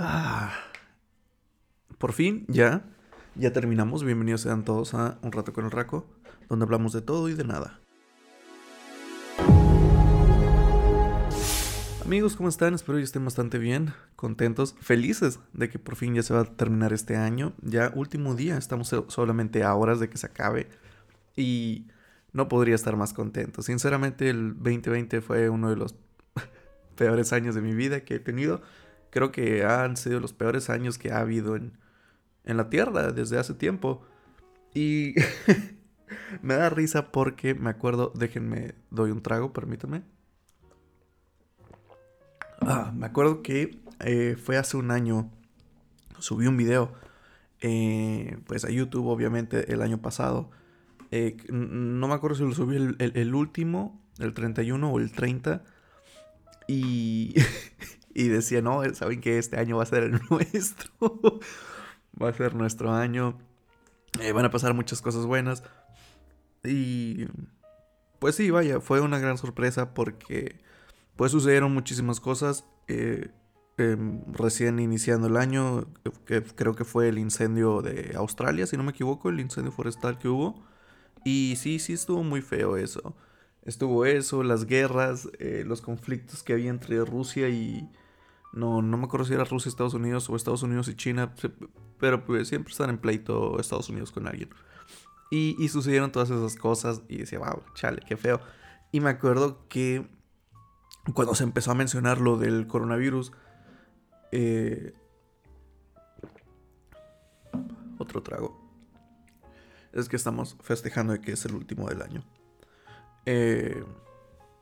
Ah, por fin, ya, ya terminamos. Bienvenidos sean todos a Un Rato con el Raco, donde hablamos de todo y de nada. Amigos, ¿cómo están? Espero que estén bastante bien, contentos, felices de que por fin ya se va a terminar este año. Ya último día, estamos solamente a horas de que se acabe y no podría estar más contento. Sinceramente, el 2020 fue uno de los peores años de mi vida que he tenido creo que han sido los peores años que ha habido en, la Tierra desde hace tiempo. Y me da risa porque me acuerdo, déjenme, doy un trago, permítanme. Ah, me acuerdo que eh, fue hace un año, subí un video, eh, pues a YouTube obviamente el año pasado. Eh, no me acuerdo si lo subí el, el último, el 31 o el 30. Y y decía, no, saben que este año va a ser el nuestro, va a ser nuestro año, eh, van a pasar muchas cosas buenas. Y pues sí, vaya, fue una gran sorpresa porque pues sucedieron muchísimas cosas. Eh, em, recién iniciando el año, que creo que fue el incendio de Australia, si no me equivoco, el incendio forestal que hubo. Y sí, sí estuvo muy feo eso. Estuvo eso, las guerras, eh, los conflictos que había entre Rusia y, no, no me acuerdo si era Rusia, Estados Unidos o Estados Unidos y China, pero pues siempre están en pleito Estados Unidos con alguien. Y, sucedieron todas esas cosas y decía, wow, chale, qué feo. Y me acuerdo que cuando se empezó a mencionar lo del coronavirus, eh, otro trago. Es que estamos festejando de que es el último del año. Eh,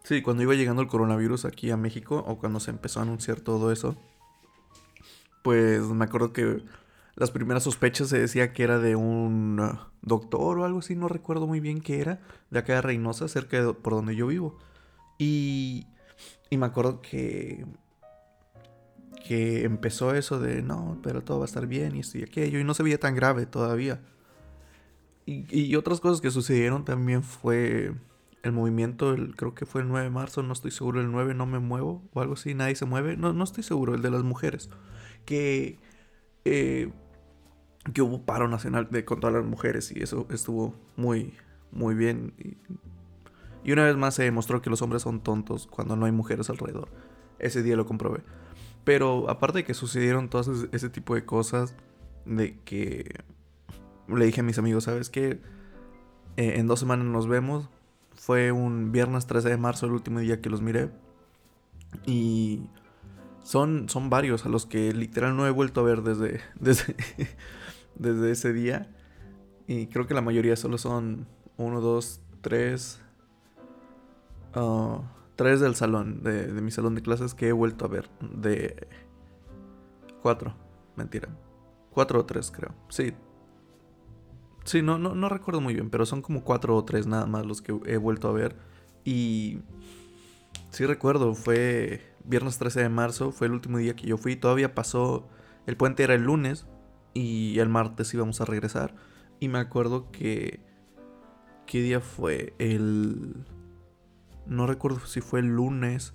Sí, cuando iba llegando el coronavirus aquí a México, o cuando se empezó a anunciar todo eso, pues me acuerdo que las primeras sospechas se decía que era de un uh, doctor o algo así, no recuerdo muy bien qué era, de acá de Reynosa, cerca de por donde yo vivo. Y, y me acuerdo que, que empezó eso de, no, pero todo va a estar bien y esto y aquello, y no se veía tan grave todavía. Y, y otras cosas que sucedieron también fue el movimiento, el, creo que fue el 9 de marzo, no estoy seguro, el 9 no me muevo o algo así, nadie se mueve, no, no estoy seguro, el de las mujeres, que, eh, que hubo paro nacional de, con todas las mujeres y eso estuvo muy, muy bien. Y, una vez más se demostró que los hombres son tontos cuando no hay mujeres alrededor. Ese día lo comprobé. Pero aparte de que sucedieron todas ese tipo de cosas, de que le dije a mis amigos, ¿sabes qué? Eh, en dos semanas nos vemos, fue un viernes 13 de marzo, el último día que los miré. Y son, son varios a los que literal no he vuelto a ver desde, desde, desde ese día. Y creo que la mayoría solo son uno, dos, tres. Uh, tres del salón, de, de, mi salón de clases que he vuelto a ver. De cuatro, mentira. Cuatro o tres, creo. Sí, Sí, no, no, no recuerdo muy bien, pero son como cuatro o tres nada más los que he vuelto a ver. Y sí recuerdo, fue viernes 13 de marzo, fue el último día que yo fui. Todavía pasó, el puente era el lunes y el martes íbamos a regresar. Y me acuerdo que... ¿Qué día fue? El... No recuerdo si fue el lunes.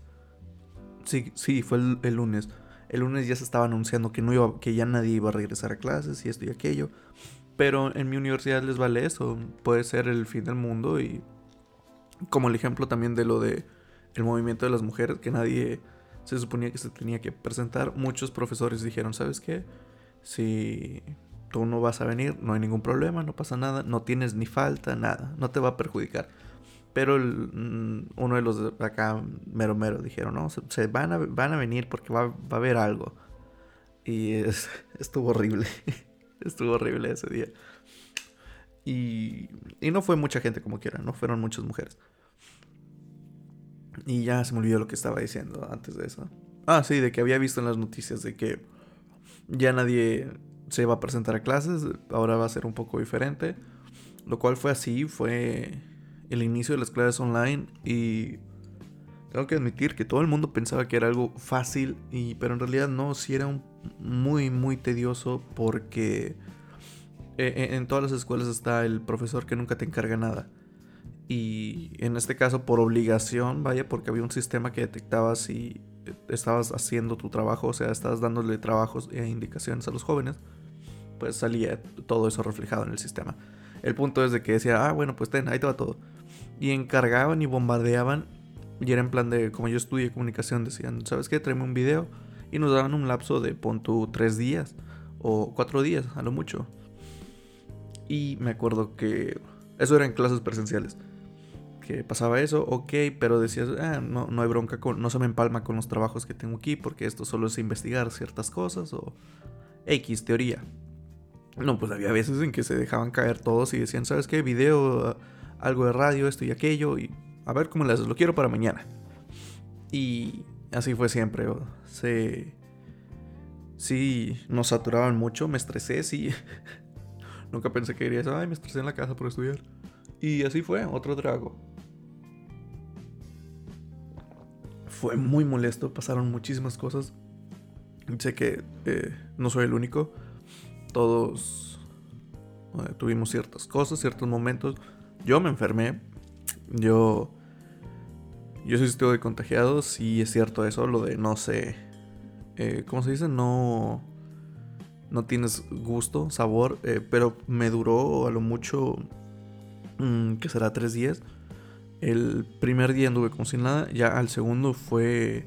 Sí, sí, fue el, lunes. El lunes ya se estaba anunciando que, no iba, que ya nadie iba a regresar a clases y esto y aquello. Pero en mi universidad les vale eso. Puede ser el fin del mundo y como el ejemplo también de lo de el movimiento de las mujeres que nadie se suponía que se tenía que presentar. Muchos profesores dijeron, ¿sabes qué? Si tú no vas a venir, no hay ningún problema, no pasa nada, no tienes ni falta, nada, no te va a perjudicar. Pero mm, uno de los de acá, mero mero, dijeron, no, se, van, a, van a venir porque va, va a haber algo. Y estuvo horrible. Estuvo horrible ese día. Y, y no fue mucha gente como quiera, no fueron muchas mujeres. Y ya se me olvidó lo que estaba diciendo antes de eso. Ah, sí, de que había visto en las noticias de que ya nadie se va a presentar a clases, ahora va a ser un poco diferente. Lo cual fue así, fue el inicio de las clases online y tengo que admitir que todo el mundo pensaba que era algo fácil, y, pero en realidad no, sí era muy, muy tedioso porque eh, eh, en todas las escuelas está el profesor que nunca te encarga nada. Y en este caso por obligación, vaya, porque había un sistema que detectaba si estabas haciendo tu trabajo, o sea, estabas dándole trabajos e indicaciones a los jóvenes, pues salía todo eso reflejado en el sistema. El punto es de que decía, ah, bueno, pues ten, ahí te va todo. Y encargaban y bombardeaban. Y era en plan de, como yo estudié comunicación, decían, ¿sabes qué? Tráeme un video. Y nos daban un lapso de, pon tú, tres días. O cuatro días, a lo mucho. Y me acuerdo que eso era en clases presenciales. Que pasaba eso, ok, pero decías, ah, no, no hay bronca, con, no se me empalma con los trabajos que tengo aquí porque esto solo es investigar ciertas cosas o X teoría. No, pues había veces en que se dejaban caer todos y decían, ¿sabes qué? Video, algo de radio, esto y aquello, y a ver cómo lo quiero para mañana. Y así fue siempre. Se. Sí, nos saturaban mucho, me estresé, sí. Nunca pensé que iría eso, ay, me estresé en la casa por estudiar. Y así fue, otro trago. Fue muy molesto, pasaron muchísimas cosas. Sé que eh, no soy el único todos eh, tuvimos ciertas cosas, ciertos momentos. Yo me enfermé. Yo. Yo soy estuve de contagiado. Sí, es cierto eso. Lo de no sé. Eh, ¿Cómo se dice? No. No tienes gusto, sabor. Eh, pero me duró a lo mucho. Mm, que será tres días. El primer día anduve como sin nada. Ya al segundo fue.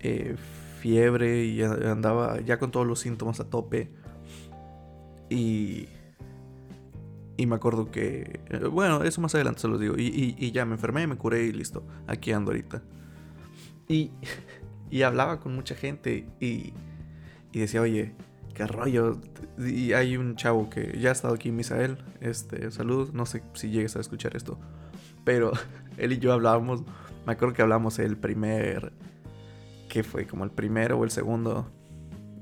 Eh, fiebre y andaba ya con todos los síntomas a tope. Y. Y me acuerdo que. Eh, bueno, eso más adelante se los digo. Y, ya me enfermé, me curé y listo. Aquí ando ahorita. Y. Y hablaba con mucha gente y. Y decía, oye, qué rollo. Y hay un chavo que ya ha estado aquí, Misael. Este, saludos. No sé si llegues a escuchar esto. Pero él y yo hablábamos. Me acuerdo que hablamos el primer que fue como el primero o el segundo,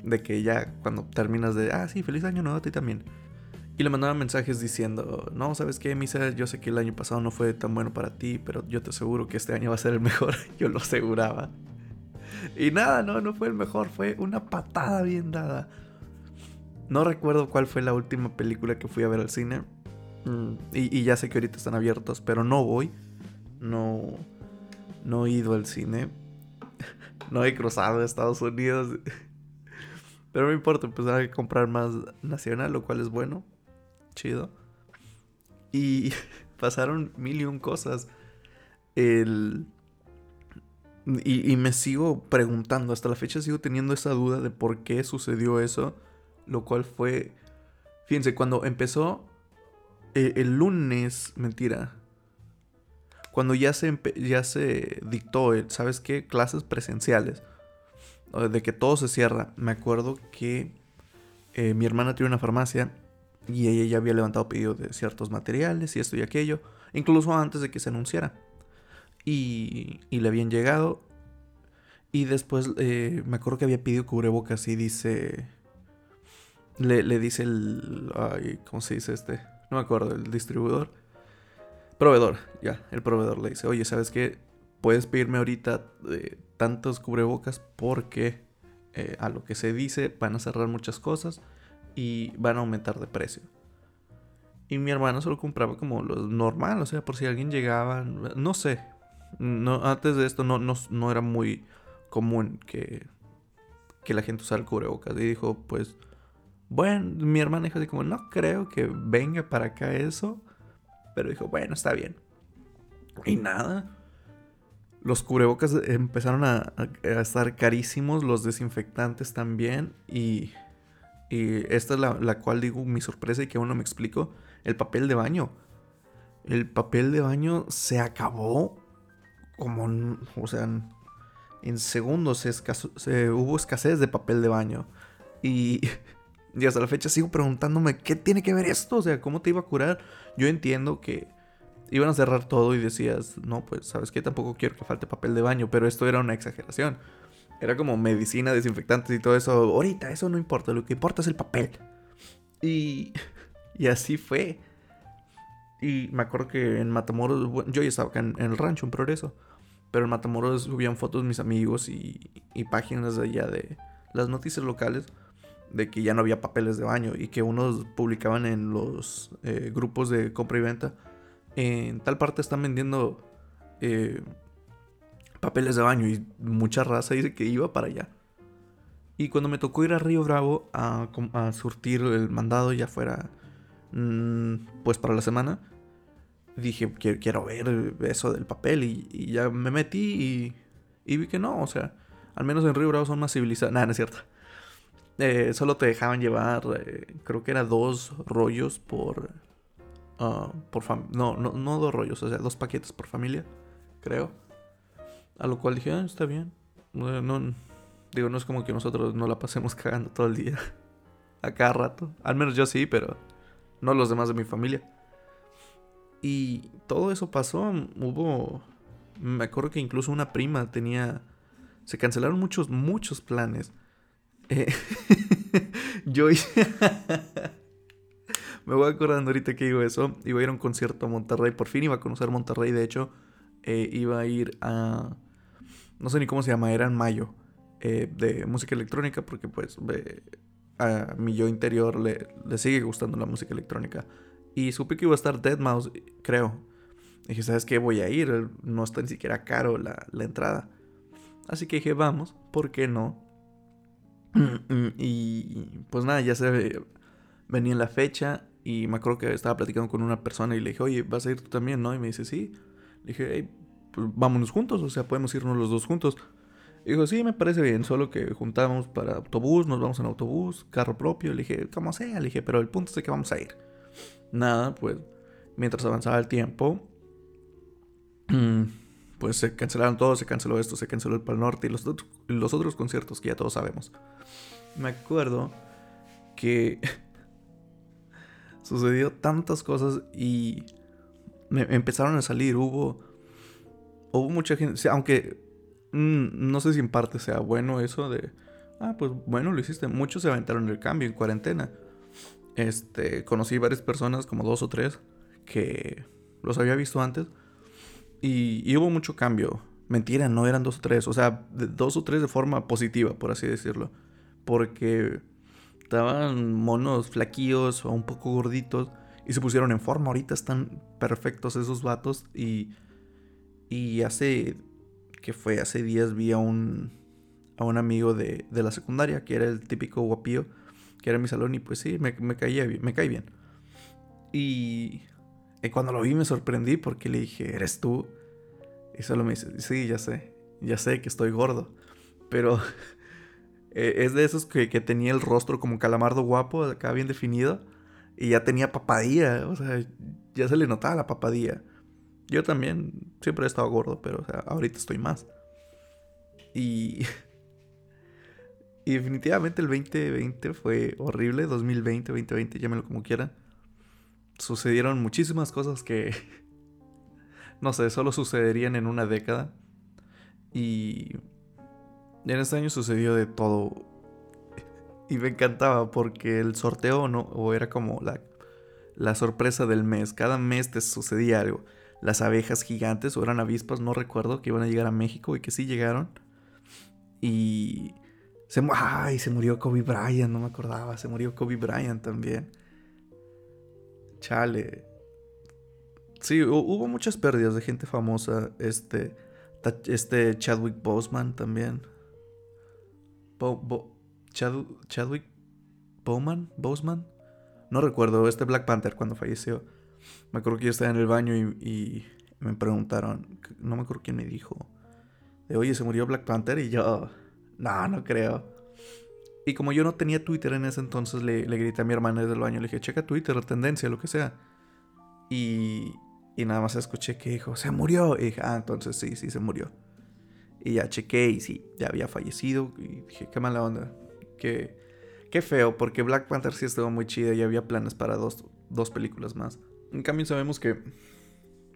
de que ya cuando terminas de, ah, sí, feliz año nuevo a ti también. Y le mandaba mensajes diciendo, no, ¿sabes qué, Misa? Yo sé que el año pasado no fue tan bueno para ti, pero yo te aseguro que este año va a ser el mejor. yo lo aseguraba. Y nada, no, no fue el mejor, fue una patada bien dada. No recuerdo cuál fue la última película que fui a ver al cine. Mm, y, ya sé que ahorita están abiertos, pero no voy. No, no he ido al cine no he cruzado Estados Unidos. Pero no importa, pues hay que comprar más nacional, lo cual es bueno. Chido. Y pasaron mil y un cosas. El... Y, y, me sigo preguntando, hasta la fecha sigo teniendo esa duda de por qué sucedió eso. Lo cual fue... Fíjense, cuando empezó eh, el lunes, mentira, cuando ya se, ya se dictó, ¿sabes qué? Clases presenciales, de que todo se cierra. Me acuerdo que eh, mi hermana tiene una farmacia y ella ya había levantado pedido de ciertos materiales y esto y aquello, incluso antes de que se anunciara. Y, y le habían llegado. Y después eh, me acuerdo que había pedido cubrebocas y dice... Le, dice el... Ay, ¿Cómo se dice este? No me acuerdo, el distribuidor Proveedor, ya, el proveedor le dice, oye, ¿sabes qué? Puedes pedirme ahorita eh, tantos cubrebocas porque eh, a lo que se dice van a cerrar muchas cosas y van a aumentar de precio. Y mi hermano solo compraba como lo normal, o sea, por si alguien llegaba, no sé. No, antes de esto no, no, era muy común que, que la gente usara el cubrebocas. Y dijo, pues, bueno, mi hermana dijo así como, no creo que venga para acá eso. Pero dijo, bueno, está bien. Y nada. Los cubrebocas empezaron a, estar carísimos, los desinfectantes también. Y, y esta es la, cual digo mi sorpresa y que aún no me explico. El papel de baño. El papel de baño se acabó como, o sea, en segundos se hubo escasez de papel de baño. Y y hasta la fecha sigo preguntándome, ¿qué tiene que ver esto? O sea, ¿cómo te iba a curar? Yo entiendo que iban a cerrar todo y decías, no, pues, ¿sabes qué? Tampoco quiero que falte papel de baño, pero esto era una exageración. Era como medicina, desinfectantes y todo eso. Ahorita eso no importa, lo que importa es el papel. Y, y así fue. Y me acuerdo que en Matamoros, yo ya estaba acá en, el rancho, en Progreso. Pero en Matamoros subían fotos mis amigos y, y páginas de allá de las noticias locales de que ya no había papeles de baño y que unos publicaban en los eh, grupos de compra y venta. En tal parte están vendiendo eh, papeles de baño y mucha raza dice que iba para allá. Y cuando me tocó ir a Río Bravo a, surtir el mandado ya fuera mm, pues para la semana, dije quiero, ver eso del papel y, ya me metí y, vi que no, o sea, al menos en Río Bravo son más civilizados. Nada, no es cierto. Eh, solo te dejaban llevar, eh, creo que era dos rollos por... Ah, por no, no, no dos rollos, o sea, dos paquetes por familia, creo. A lo cual dije, ah, está bien. No, digo, no es como que nosotros no la pasemos cagando todo el día. A cada rato. Al menos yo sí, pero no los demás de mi familia. Y todo eso pasó. Hubo. Me acuerdo que incluso una prima tenía. Se cancelaron muchos, muchos planes. Eh, yo Me voy acordando ahorita que digo eso. Iba a ir a un concierto a Monterrey. Por fin iba a conocer Monterrey. De hecho, eh, iba a ir a no sé ni cómo se llama, era en mayo, eh, de música electrónica, porque pues a mi yo interior le, sigue gustando la música electrónica. Y supe que iba a estar Dead Mouse, creo. dije, ¿sabes qué? Voy a ir, no está ni siquiera caro la, la entrada. Así que dije, vamos, ¿por qué no? y pues nada, ya se venía la fecha y me acuerdo que estaba platicando con una persona y le dije, oye, ¿vas a ir tú también, no? Y me dice, sí. Le dije, hey, vámonos juntos, o sea, podemos irnos los dos juntos. Y dijo, sí, me parece bien, solo que juntamos para autobús, nos vamos en autobús, carro propio. Le dije, como sea, le dije, pero el punto es que vamos a ir. Nada, pues, mientras avanzaba el tiempo, pues se cancelaron todos, se canceló esto, se canceló el Pal Norte y los, los otros conciertos que ya todos sabemos. Me acuerdo que sucedió tantas cosas y empezaron a salir, hubo hubo mucha gente, aunque mm, no sé si en parte sea bueno eso de, ah, pues bueno, lo hiciste. Muchos se aventaron el cambio en cuarentena. Este, conocí varias personas, como dos o tres, que los había visto antes. Y, hubo mucho cambio. Mentira, no eran dos o tres. O sea, dos o tres de forma positiva, por así decirlo. Porque estaban monos flaquillos o un poco gorditos. Y se pusieron en forma. Ahorita están perfectos esos vatos. Y y hace, que fue hace días, vi a un, a un amigo de, de la secundaria, que era el típico guapío, que era en mi salón, y pues sí, me, me caía bien, me cae bien. Y, cuando lo vi me sorprendí porque le dije, ¿eres tú? Y solo me dice, sí, ya sé, ya sé que estoy gordo, pero e, es de esos que, que, tenía el rostro como calamardo guapo, acá bien definido, y ya tenía papadilla, o sea, ya se le notaba la papadilla. Yo también siempre he estado gordo, pero ahorita estoy más. Y, y definitivamente el 2020 fue horrible, 2020, 2020, llámelo como quieran. Sucedieron muchísimas cosas que, no sé, solo sucederían en una década. Y en este año sucedió de todo. Y me encantaba porque el sorteo no, o era como la sorpresa del mes. Cada mes te sucedía algo las abejas gigantes o eran avispas, no recuerdo, que iban a llegar a México y que sí llegaron. Y se, ay, se murió Kobe Bryant, no me acordaba, se murió Kobe Bryant también. Chale. Sí, hubo muchas pérdidas de gente famosa. Este, este Chadwick Boseman también. Chadwick Bowman, Boseman. No recuerdo, este Black Panther cuando falleció. Me acuerdo que yo estaba en el baño y, me preguntaron, no me acuerdo quién me dijo, de oye, se murió Black Panther y yo, no, no creo. Y como yo no tenía Twitter en ese entonces, le, le grité a mi hermana desde el baño, le dije, checa Twitter, tendencia, lo que sea. Y, y nada más escuché que dijo, se murió. Y dije, ah, entonces sí, sí, se murió. Y ya chequé y sí, ya había fallecido. Y dije, qué mala onda. Qué, qué feo, porque Black Panther sí estuvo muy chido y había planes para dos, dos películas más. En cambio sabemos que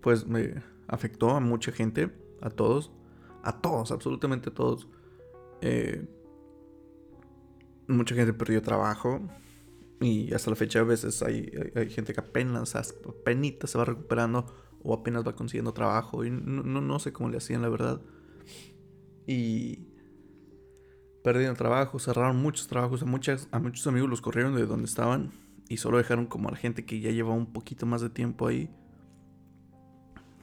pues me afectó a mucha gente, a todos, a todos, absolutamente todos. Eh, mucha gente perdió trabajo y hasta la fecha a veces hay, gente que apenas, apenas se va recuperando o apenas va consiguiendo trabajo y no, no, sé cómo le hacían la verdad. Y perdieron trabajo, cerraron muchos trabajos, a, a muchos amigos los corrieron de donde estaban y solo dejaron como a la gente que ya lleva un poquito más de tiempo ahí.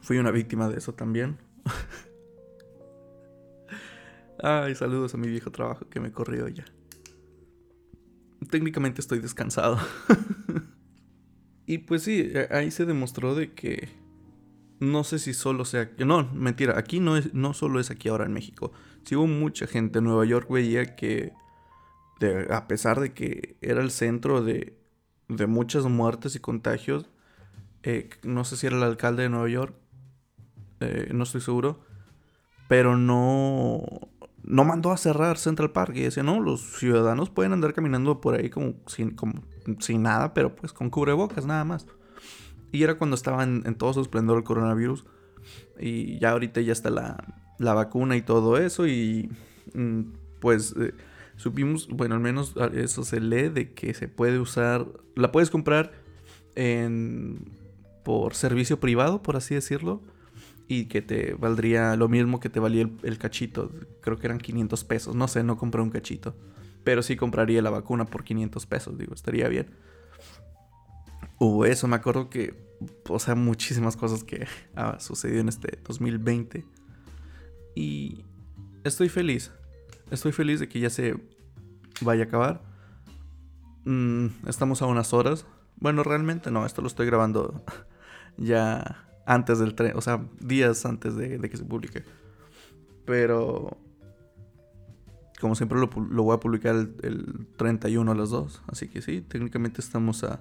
Fui una víctima de eso también. Ay, saludos a mi viejo trabajo que me corrió ya. Técnicamente estoy descansado. y pues sí, ahí se demostró de que no sé si solo sea. No, mentira, aquí no, es, no solo es aquí ahora en México. Si hubo mucha gente en Nueva York, veía que, a pesar de que era el centro de, de muchas muertes y contagios, eh, no sé si era el alcalde de Nueva York, eh, no estoy seguro, pero no, no mandó a cerrar Central Park y decía, no, los ciudadanos pueden andar caminando por ahí como sin, como, sin nada, pero pues con cubrebocas nada más. Y era cuando estaban en todo su esplendor el coronavirus. Y ya ahorita ya está la, la vacuna y todo eso. Y mm, pues eh, supimos, bueno, al menos eso se lee de que se puede usar, la puedes comprar en, por servicio privado, por así decirlo. Y que te valdría lo mismo que te valía el, el cachito. Creo que eran 500 pesos. No sé, no compré un cachito. Pero sí compraría la vacuna por 500 pesos. Digo, estaría bien hubo eso. Me acuerdo que, o sea, muchísimas cosas que ha sucedido en este 2020. Y estoy feliz. Estoy feliz de que ya se vaya a acabar. Mm, estamos a unas horas. Bueno, realmente no, esto lo estoy grabando ya antes del tren, o sea, días antes de, que se publique. Pero, como siempre, lo, voy a publicar el, el 31 a las 2. Así que sí, técnicamente estamos a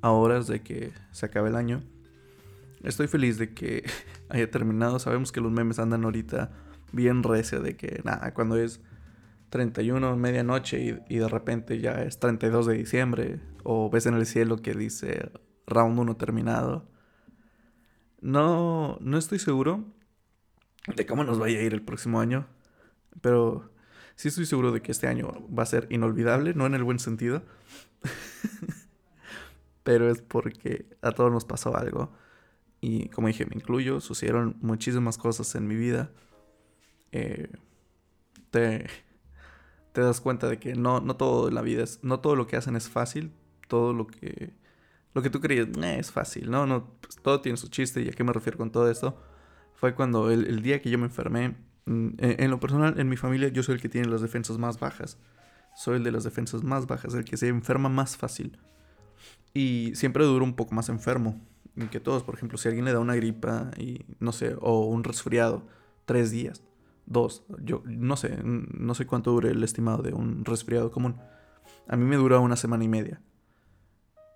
a horas de que se acabe el año. Estoy feliz de que haya terminado. Sabemos que los memes andan ahorita bien recio de que nada, cuando es 31, medianoche y, y de repente ya es 32 de diciembre o ves en el cielo que dice round 1 terminado. No, no estoy seguro de cómo nos vaya a ir el próximo año, pero sí estoy seguro de que este año va a ser inolvidable, no en el buen sentido. pero es porque a todos nos pasó algo. Y como dije, me incluyo, sucedieron muchísimas cosas en mi vida. Eh, te, te das cuenta de que no, no todo la vida es, no todo lo que hacen es fácil, todo lo que, lo que tú creías eh, es fácil, no, no, pues, todo tiene su chiste y a qué me refiero con todo esto. Fue cuando el, día que yo me enfermé, mm, en, en, lo personal, en mi familia, yo soy el que tiene las defensas más bajas. Soy el de las defensas más bajas, el que se enferma más fácil. Y siempre duro un poco más enfermo que todos. Por ejemplo, si alguien le da una gripa y no sé, o un resfriado, tres días, dos, yo no sé, no sé cuánto dure el estimado de un resfriado común. A mí me dura una semana y media.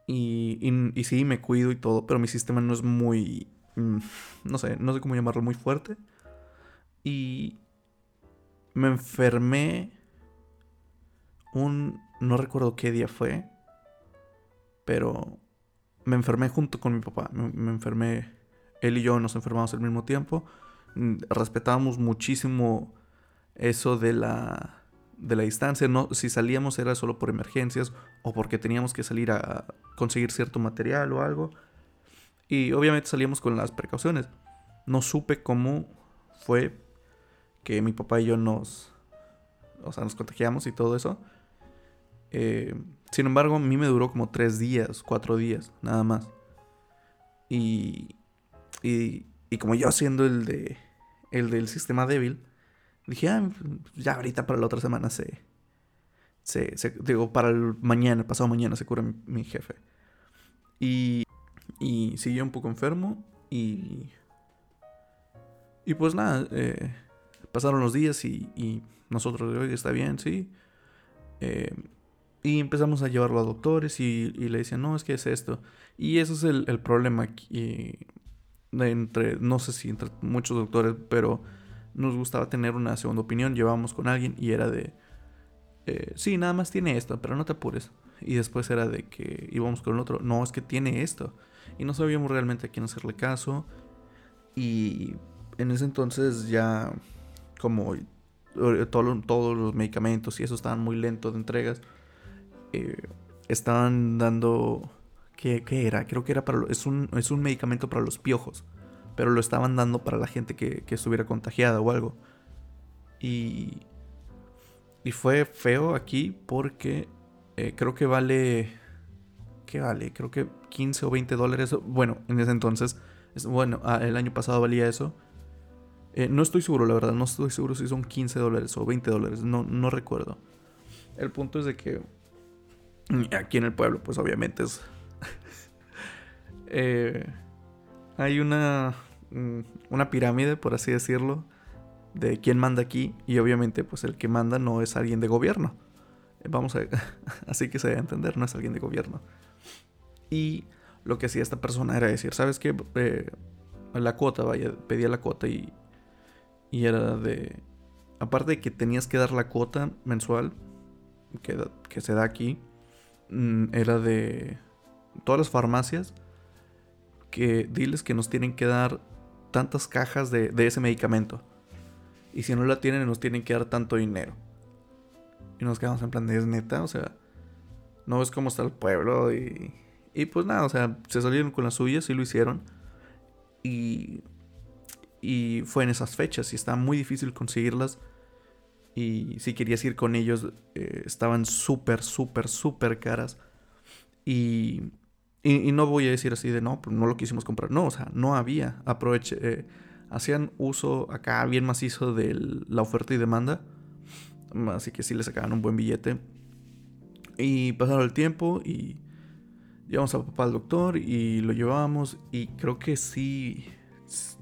Y, y, sí, me cuido y todo, pero mi sistema no es muy, mm, no sé, no sé cómo llamarlo, muy fuerte. Y me enfermé un, no recuerdo qué día fue, pero me enfermé junto con mi papá. Me, enfermé, él y yo nos enfermamos al mismo tiempo. Mm, respetábamos muchísimo eso de la, de la distancia. No, si salíamos era solo por emergencias o porque teníamos que salir a conseguir cierto material o algo. Y obviamente salíamos con las precauciones. No supe cómo fue que mi papá y yo nos, o sea, nos contagiamos y todo eso. Eh, sin embargo, a mí me duró como tres días, cuatro días, nada más. Y, y, y como yo siendo el, de, el del sistema débil, dije, ah, ya ahorita para la otra semana se, se, digo, para el mañana, pasado mañana se cura mi, jefe. Y, y siguió un poco enfermo y, y pues nada, eh, pasaron los días y, y nosotros, hoy está bien, sí. Eh, y empezamos a llevarlo a doctores y, le decían, no, es que es esto. Y eso es el, problema aquí, entre, no sé si entre muchos doctores, pero nos gustaba tener una segunda opinión. Llevábamos con alguien y era de, eh, sí, nada más tiene esto, pero no te apures. Y después era de que íbamos con el otro, no, es que tiene esto. Y no sabíamos realmente a quién hacerle caso. Y en ese entonces ya, como eh, todos los medicamentos y eso estaban muy lentos de entregas eh, estaban dando... ¿qué, era? Creo que era para... Es un, es un medicamento para los piojos. Pero lo estaban dando para la gente que, estuviera contagiada o algo. Y... Y fue feo aquí porque eh, creo que vale... ¿Qué vale? Creo que 15 o 20 dólares. Bueno, en ese entonces... bueno, ah, el año pasado valía eso. Eh, no estoy seguro, la verdad, no estoy seguro si son 15 dólares o 20 dólares, no, no recuerdo. El punto es de que aquí en el pueblo, pues obviamente es... Eh, hay una, mm, una pirámide, por así decirlo, de quién manda aquí y obviamente pues el que manda no es alguien de gobierno. Vamos a... así que se debe entender, no es alguien de gobierno. Y lo que hacía esta persona era decir, ¿sabes qué? Eh, la cuota, vaya, pedía la cuota y, y era de... Aparte de que tenías que dar la cuota mensual que, que se da aquí, mm, era de todas las farmacias que diles que nos tienen que dar tantas cajas de, de ese medicamento. Y si no la tienen, nos tienen que dar tanto dinero. Y nos quedamos en plan de es neta, o sea, no ves cómo está el pueblo y, y pues nada, o sea, se salieron con las suyas y lo hicieron. Y, y fue en esas fechas y estaba muy difícil conseguirlas. Y si querías ir con ellos, eh, estaban súper, súper, súper caras. Y, y, no voy a decir así de no, pues no lo quisimos comprar. No, o sea, no había. Aproveche, eh, hacían uso acá bien macizo de la oferta y demanda. Así que sí le sacaban un buen billete. Y pasaron el tiempo y llevamos a papá al doctor y lo llevábamos. Y creo que sí,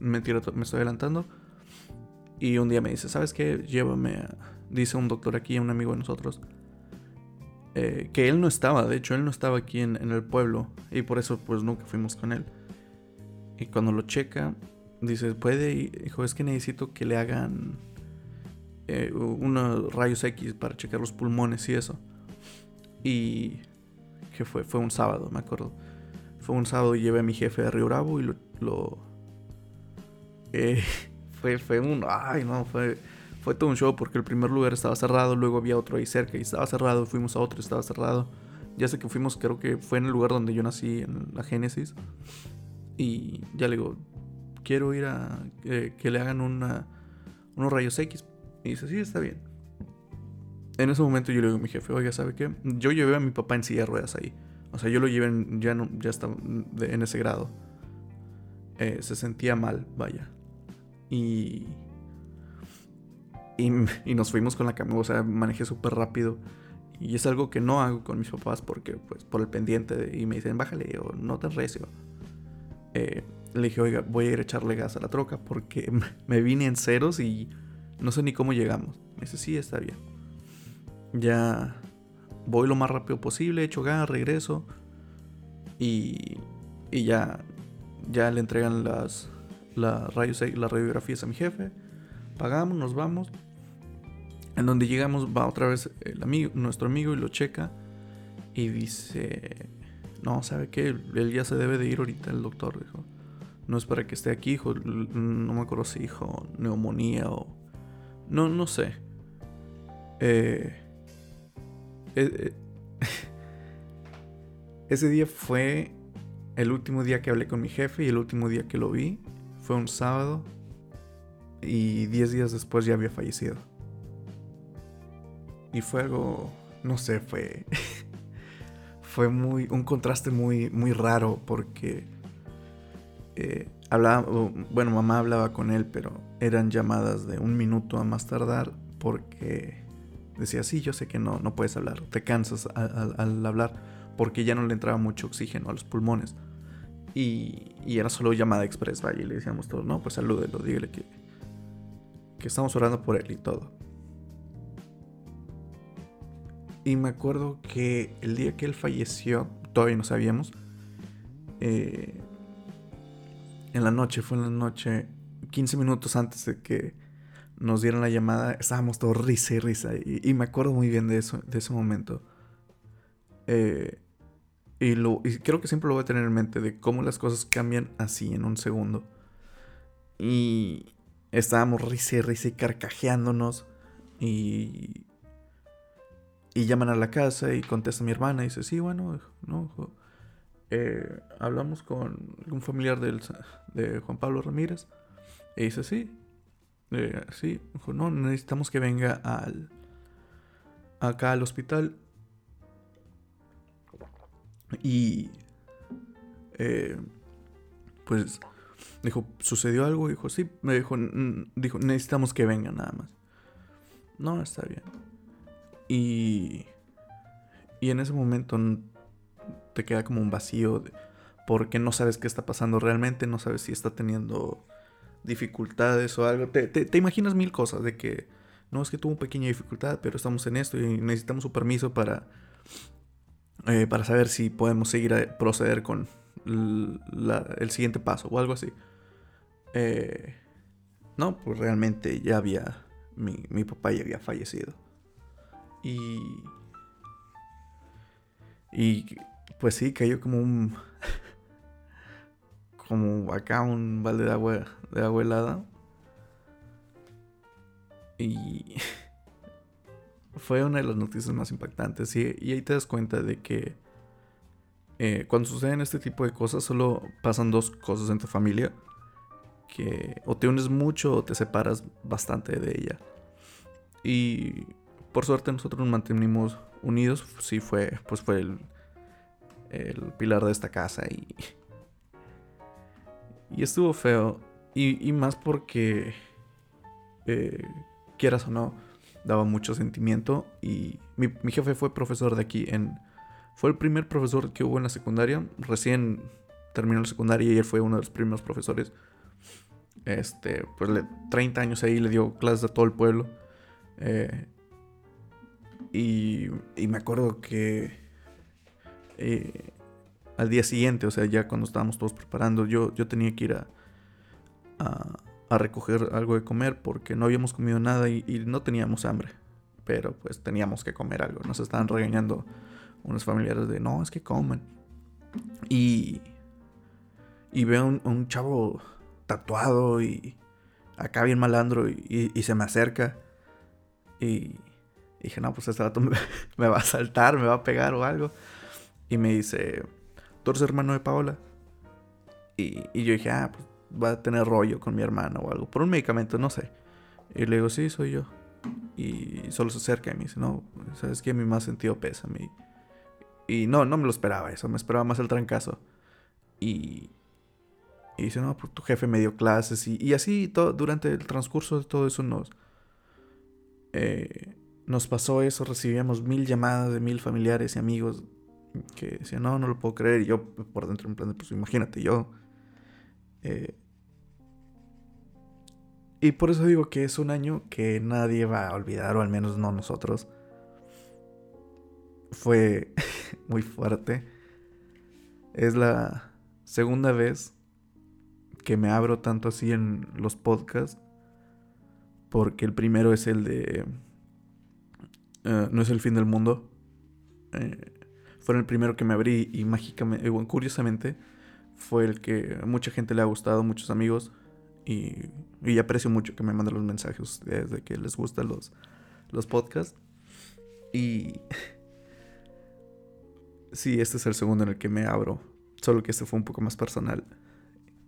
me, me estoy adelantando. Y un día me dice, ¿sabes qué? Llévame Dice un doctor aquí, un amigo de nosotros. Eh, que él no estaba, de hecho él no estaba aquí en, el pueblo. Y por eso pues nunca fuimos con él. Y cuando lo checa, dice, puede, dijo, es que necesito que le hagan eh, unos rayos X para checar los pulmones y eso. Y que fue, fue un sábado, me acuerdo. Fue un sábado y llevé a mi jefe de Río Bravo y lo... eh, fue, fue un... Ay, no, fue, fue todo un show porque el primer lugar estaba cerrado, luego había otro ahí cerca y estaba cerrado, fuimos a otro y estaba cerrado. Ya sé que fuimos, creo que fue en el lugar donde yo nací, en la Génesis. Y ya le digo, quiero ir a eh, que le hagan una, unos rayos X. Y dice, sí, está bien. En ese momento yo le digo a mi jefe, oiga, ¿sabe qué? Yo llevé a mi papá en silla de ruedas ahí. O sea, yo lo llevé, en, ya, no, ya está en ese grado. Eh, se sentía mal, vaya. Y, y, nos fuimos con la camioneta, o sea, manejé súper rápido. Y es algo que no hago con mis papás porque, pues, por el pendiente. y me dicen, bájale o no te recio. Eh, le dije, oiga, voy a ir a echarle gas a la troca porque me vine en ceros y no sé ni cómo llegamos. Me dice, sí, está bien. Ya voy lo más rápido posible, echo gas, regreso. Y, y ya, ya le entregan las, las, rayos, las radiografías a mi jefe. Pagamos, nos vamos. En donde llegamos va otra vez nuestro amigo y lo checa. Y dice, no, ¿sabe qué? Él ya se debe de ir ahorita el doctor, dijo. No es para que esté aquí, hijo. No me acuerdo si dijo neumonía o... No, no sé. Eh, eh, eh ese día fue el último día que hablé con mi jefe y el último día que lo vi. Fue un sábado. Y 10 días después ya había fallecido. Y fue algo, no sé, fue fue muy un contraste muy muy raro porque eh, hablaba, bueno, mamá hablaba con él, pero eran llamadas de un minuto a más tardar porque decía, sí, yo sé que no, no puedes hablar, te cansas al, hablar porque ya no le entraba mucho oxígeno a los pulmones. Y, y era solo llamada express, vaya, y le decíamos todo, no, pues salúdelo, dígale que, que estamos orando por él y todo. Y me acuerdo que el día que él falleció, todavía no sabíamos, eh, en la noche, fue en la noche, 15 minutos antes de que nos dieran la llamada, estábamos todos risa y risa. Y, me acuerdo muy bien de, eso, de ese momento. Eh, y, lo, y creo que siempre lo voy a tener en mente de cómo las cosas cambian así en un segundo. Y estábamos risa y risa y carcajeándonos. Y, y llaman a la casa y contesta mi hermana y dice, sí, bueno, no, eh, hablamos con un familiar del, de Juan Pablo Ramírez. Y dice, sí. Eh, sí, no, necesitamos que venga al, acá al hospital. Y... Eh, pues Dijo, ¿sucedió algo? Dijo, sí. Me dijo, dijo, necesitamos que venga nada más. No, está bien. Y. Y en ese momento te queda como un vacío porque no sabes qué está pasando realmente, no sabes si está teniendo dificultades o algo. Te, te, imaginas mil cosas de que no es que tuvo una pequeña dificultad, pero estamos en esto y necesitamos su permiso para, eh, para saber si podemos seguir a proceder con el siguiente paso o algo así. Eh, no, pues realmente ya había, mi, mi papá ya había fallecido. Y... Y pues sí, cayó como un... como acá un balde de agua, de agua helada. Y... fue una de las noticias más impactantes. Y, ahí te das cuenta de que eh, cuando suceden este tipo de cosas solo pasan dos cosas en tu familia. Que o te unes mucho o te separas bastante de ella. Y por suerte nosotros nos mantenimos unidos. Sí fue, pues fue el, el pilar de esta casa y... Y estuvo feo. Y, más porque, eh, quieras o no, daba mucho sentimiento. Y mi, mi jefe fue profesor de aquí en fue el primer profesor que hubo en la secundaria. Recién terminó la secundaria y él fue uno de los primeros profesores. Este, pues le, 30 años ahí, le dio clases a todo el pueblo. Eh, y, y, me acuerdo que eh, al día siguiente, o sea, ya cuando estábamos todos preparando, yo, yo tenía que ir a, a, recoger algo de comer porque no habíamos comido nada y, no teníamos hambre. Pero pues teníamos que comer algo. Nos estaban regañando unos familiares de, no, es que comen. Y, y veo un, un chavo tatuado y acá bien malandro y, y, se me acerca. Y, dije, no, pues este vato me, va a saltar, me va a pegar o algo. Y me dice, ¿tú eres hermano de Paola? Y, y yo dije, ah, pues va a tener rollo con mi hermano o algo. Por un medicamento, no sé. Y le digo, sí, soy yo. Y solo se acerca y me dice, no, sabes que mi más sentido pesa. Y, y no, no me lo esperaba eso, me esperaba más el trancazo. Y, y dice, no, pues tu jefe me dio clases. Y, y así todo, durante el transcurso de todo eso nos, eh, nos pasó eso. Recibíamos mil llamadas de mil familiares y amigos que decían, no, no lo puedo creer. Y yo por dentro en plan, pues imagínate, yo... Eh, y por eso digo que es un año que nadie va a olvidar, o al menos no nosotros. Fue muy fuerte. Es la segunda vez que me abro tanto así en los podcasts. Porque el primero es el de... Eh, no es el fin del mundo. Eh, fue el primero que me abrí y mágicamente, eh, curiosamente, fue el que mucha gente le ha gustado, muchos amigos. Y, y aprecio mucho que me manden los mensajes desde que les gustan los, los podcasts. Y Sí, este es el segundo en el que me abro. Solo que este fue un poco más personal.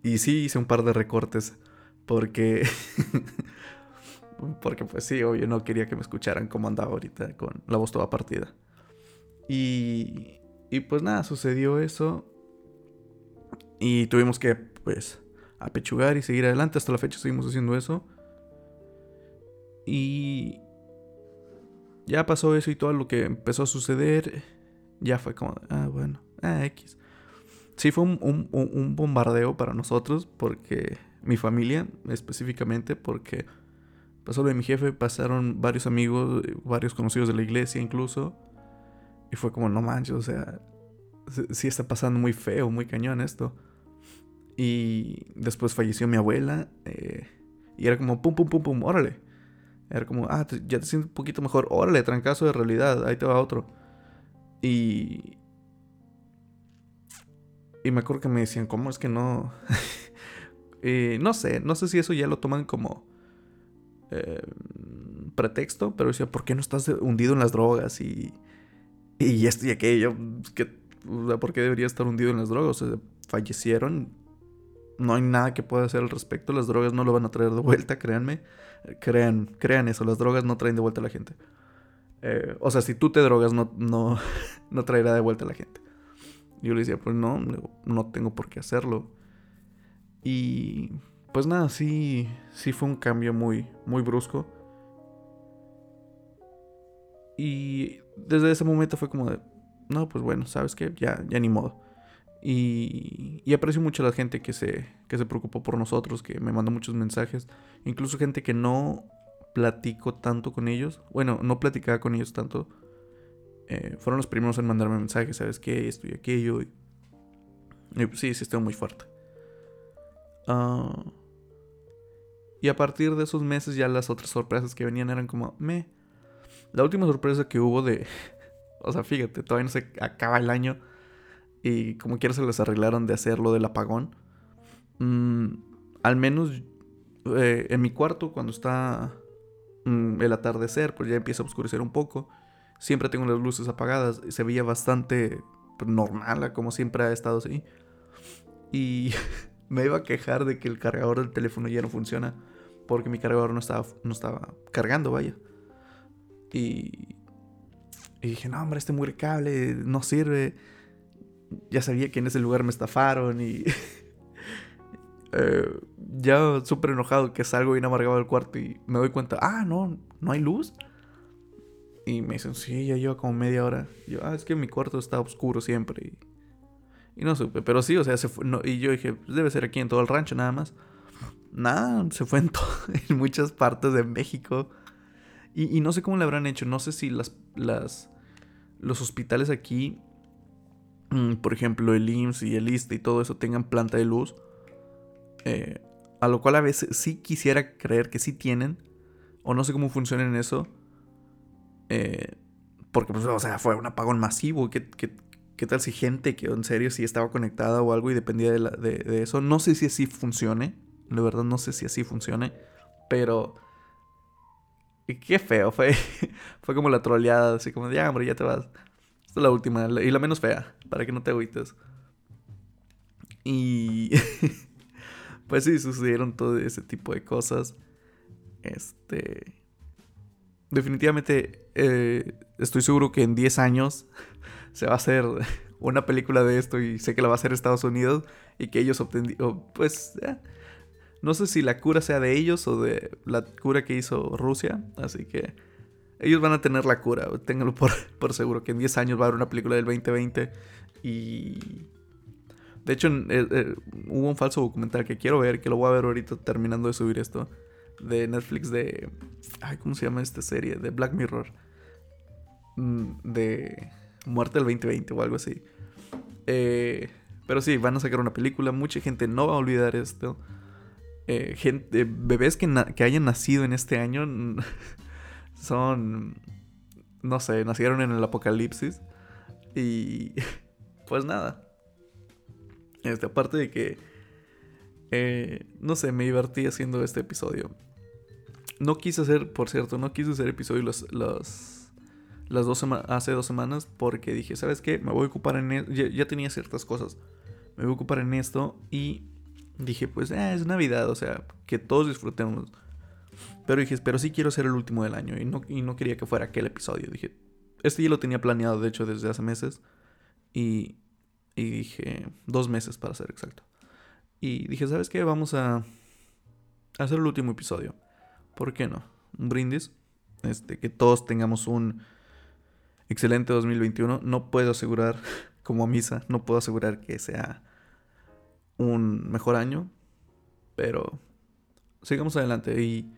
Y sí hice un par de recortes. Porque. porque, pues sí, obvio, no quería que me escucharan como andaba ahorita con la voz toda partida. Y. Y pues nada, sucedió eso. Y tuvimos que, pues, apechugar y seguir adelante. Hasta la fecha seguimos haciendo eso. Y. Ya pasó eso y todo lo que empezó a suceder ya fue como, ah, bueno, ah, X. Sí fue un, bombardeo para nosotros, porque mi familia específicamente, porque pasó lo de mi jefe, pasaron varios amigos, varios conocidos de la iglesia incluso, y fue como, no manches, o sea, sí está pasando muy feo, muy cañón esto. Y después falleció mi abuela, eh, y era como, pum, pum, pum, pum, órale. Era como, ah, ya te sientes un poquito mejor, órale, trancazo de realidad, ahí te va otro. Y. Y me acuerdo que me decían, ¿cómo es que no? eh, no sé, no sé si eso ya lo toman como eh, pretexto, pero decía, ¿por qué no estás hundido en las drogas? Y, y esto y aquello. Que, ¿Por qué debería estar hundido en las drogas? Fallecieron. No hay nada que pueda hacer al respecto. Las drogas no lo van a traer de vuelta, créanme. Crean, crean eso, las drogas no traen de vuelta a la gente. Eh, o sea, si tú te drogas, no, no, no traerá de vuelta a la gente. Yo le decía, pues no, no tengo por qué hacerlo. Y pues nada, sí, sí fue un cambio muy, muy brusco. Y desde ese momento fue como de, no, pues bueno, sabes que ya, ya ni modo. Y, y, aprecio mucho a la gente que se, que se preocupó por nosotros, que me mandó muchos mensajes. Incluso gente que no platico tanto con ellos. Bueno, no platicaba con ellos tanto. Eh, fueron los primeros en mandarme mensajes, ¿sabes qué? Esto y aquello. Y, pues sí, sí, estoy muy fuerte. Ah, y a partir de esos meses ya las otras sorpresas que venían eran como, me. La última sorpresa que hubo de... o sea, fíjate, todavía no se acaba el año. Y como quiera se les arreglaron de hacer lo del apagón. Mm, al menos eh, en mi cuarto, cuando está mm, el atardecer, pues ya empieza a oscurecer un poco. Siempre tengo las luces apagadas. Se veía bastante normal, como siempre ha estado así. Y me iba a quejar de que el cargador del teléfono ya no funciona. Porque mi cargador no estaba, no estaba cargando, vaya. Y, y dije, no, hombre, este mugre cable no sirve. Ya sabía que en ese lugar me estafaron y... eh, ya súper enojado que salgo bien amargado del cuarto y me doy cuenta, ah, no, no hay luz. Y me dicen, sí, ya lleva como media hora. Y yo, ah, es que mi cuarto está oscuro siempre. Y, y no supe, pero sí, o sea, se fue, y yo dije, pues debe ser aquí en todo el rancho nada más. Nada, se fue en, en muchas partes de México. Y, no sé cómo le habrán hecho. No sé si las, los hospitales aquí, mm, por ejemplo, el IMSS y el ISTE y todo eso tengan planta de luz. Eh, a lo cual a veces sí quisiera creer que sí tienen. O no sé cómo funciona en eso. Eh, porque, pues, o sea, fue un apagón masivo. ¿Qué, qué, tal si gente que en serio sí estaba conectada o algo y dependía de, de eso? No sé si así funcione. De verdad, no sé si así funcione. Pero qué feo, fue, fue como la troleada, así como de, hombre, ya te vas. Esta es la última y la menos fea, para que no te agüites. Y pues sí, sucedieron todo ese tipo de cosas. Este... Definitivamente eh, estoy seguro que en 10 años se va a hacer una película de esto y sé que la va a hacer Estados Unidos y que ellos obtendrían, pues... No sé si la cura sea de ellos o de la cura que hizo Rusia. Así que ellos van a tener la cura. Ténganlo por, por seguro que en 10 años va a haber una película del 2020. Y... De hecho, eh, eh, hubo un falso documental que quiero ver, que lo voy a ver ahorita terminando de subir esto. De Netflix de... Ay, ¿cómo se llama esta serie? De Black Mirror. Mm, de Muerte del 2020 o algo así. Eh, pero sí, van a sacar una película. Mucha gente no va a olvidar esto. Eh, bebés que, que, hayan nacido en este año son, no sé, nacieron en el apocalipsis. Y pues nada. Este, aparte de que, eh, no sé, me divertí haciendo este episodio. No quise hacer, por cierto, no quise hacer episodio dos hace dos semanas porque dije, ¿sabes qué? Me voy a ocupar en... E-". Ya, ya tenía ciertas cosas. Me voy a ocupar en esto y dije, pues eh, es Navidad, o sea, que todos disfrutemos. Pero dije, pero sí quiero ser el último del año y no, y no quería que fuera aquel episodio. Dije, este ya lo tenía planeado, de hecho, desde hace meses. Y, y dije, dos meses para ser exacto. Y dije, ¿sabes qué? Vamos a hacer el último episodio. ¿Por qué no? Un brindis. Este, que todos tengamos un excelente 2021. No puedo asegurar, como misa, no puedo asegurar que sea un mejor año. Pero sigamos adelante y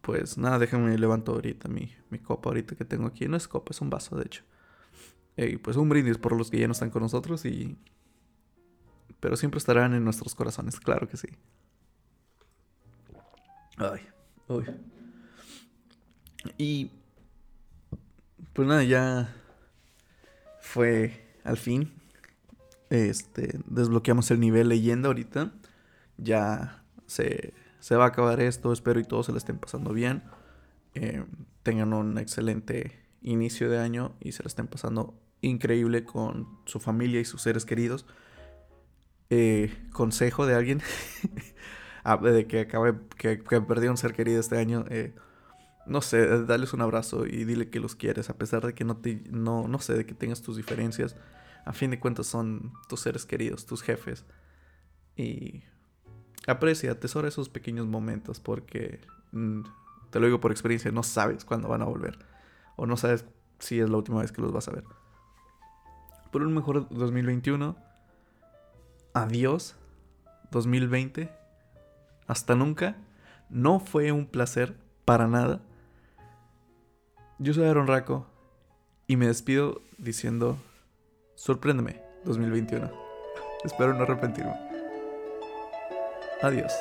pues nada, déjenme levanto ahorita mi, mi, copa ahorita que tengo aquí. No es copa, es un vaso de hecho. Y pues un brindis por los que ya no están con nosotros y... Pero siempre estarán en nuestros corazones, claro que sí. Ay, uy. Y... Pues nada, ya... Fue al fin este, desbloqueamos el nivel leyenda ahorita. Ya se, va a acabar esto. Espero y todos se la estén pasando bien. Eh, tengan un excelente inicio de año y se la estén pasando increíble con su familia y sus seres queridos. Eh, consejo de alguien ah, de que acabe que, un ser querido este año. Eh, no sé, dales un abrazo y dile que los quieres, a pesar de que no te, no, no sé, de que tengas tus diferencias a fin de cuentas son tus seres queridos, tus jefes. Y aprecia, atesora esos pequeños momentos porque, mm, te lo digo por experiencia, no sabes cuándo van a volver. O no sabes si es la última vez que los vas a ver. Por un mejor 2021. Adiós. 2020. Hasta nunca. No fue un placer para nada. Yo soy Aaron Raco y me despido diciendo, sorpréndeme 2021. Espero no arrepentirme. Adiós.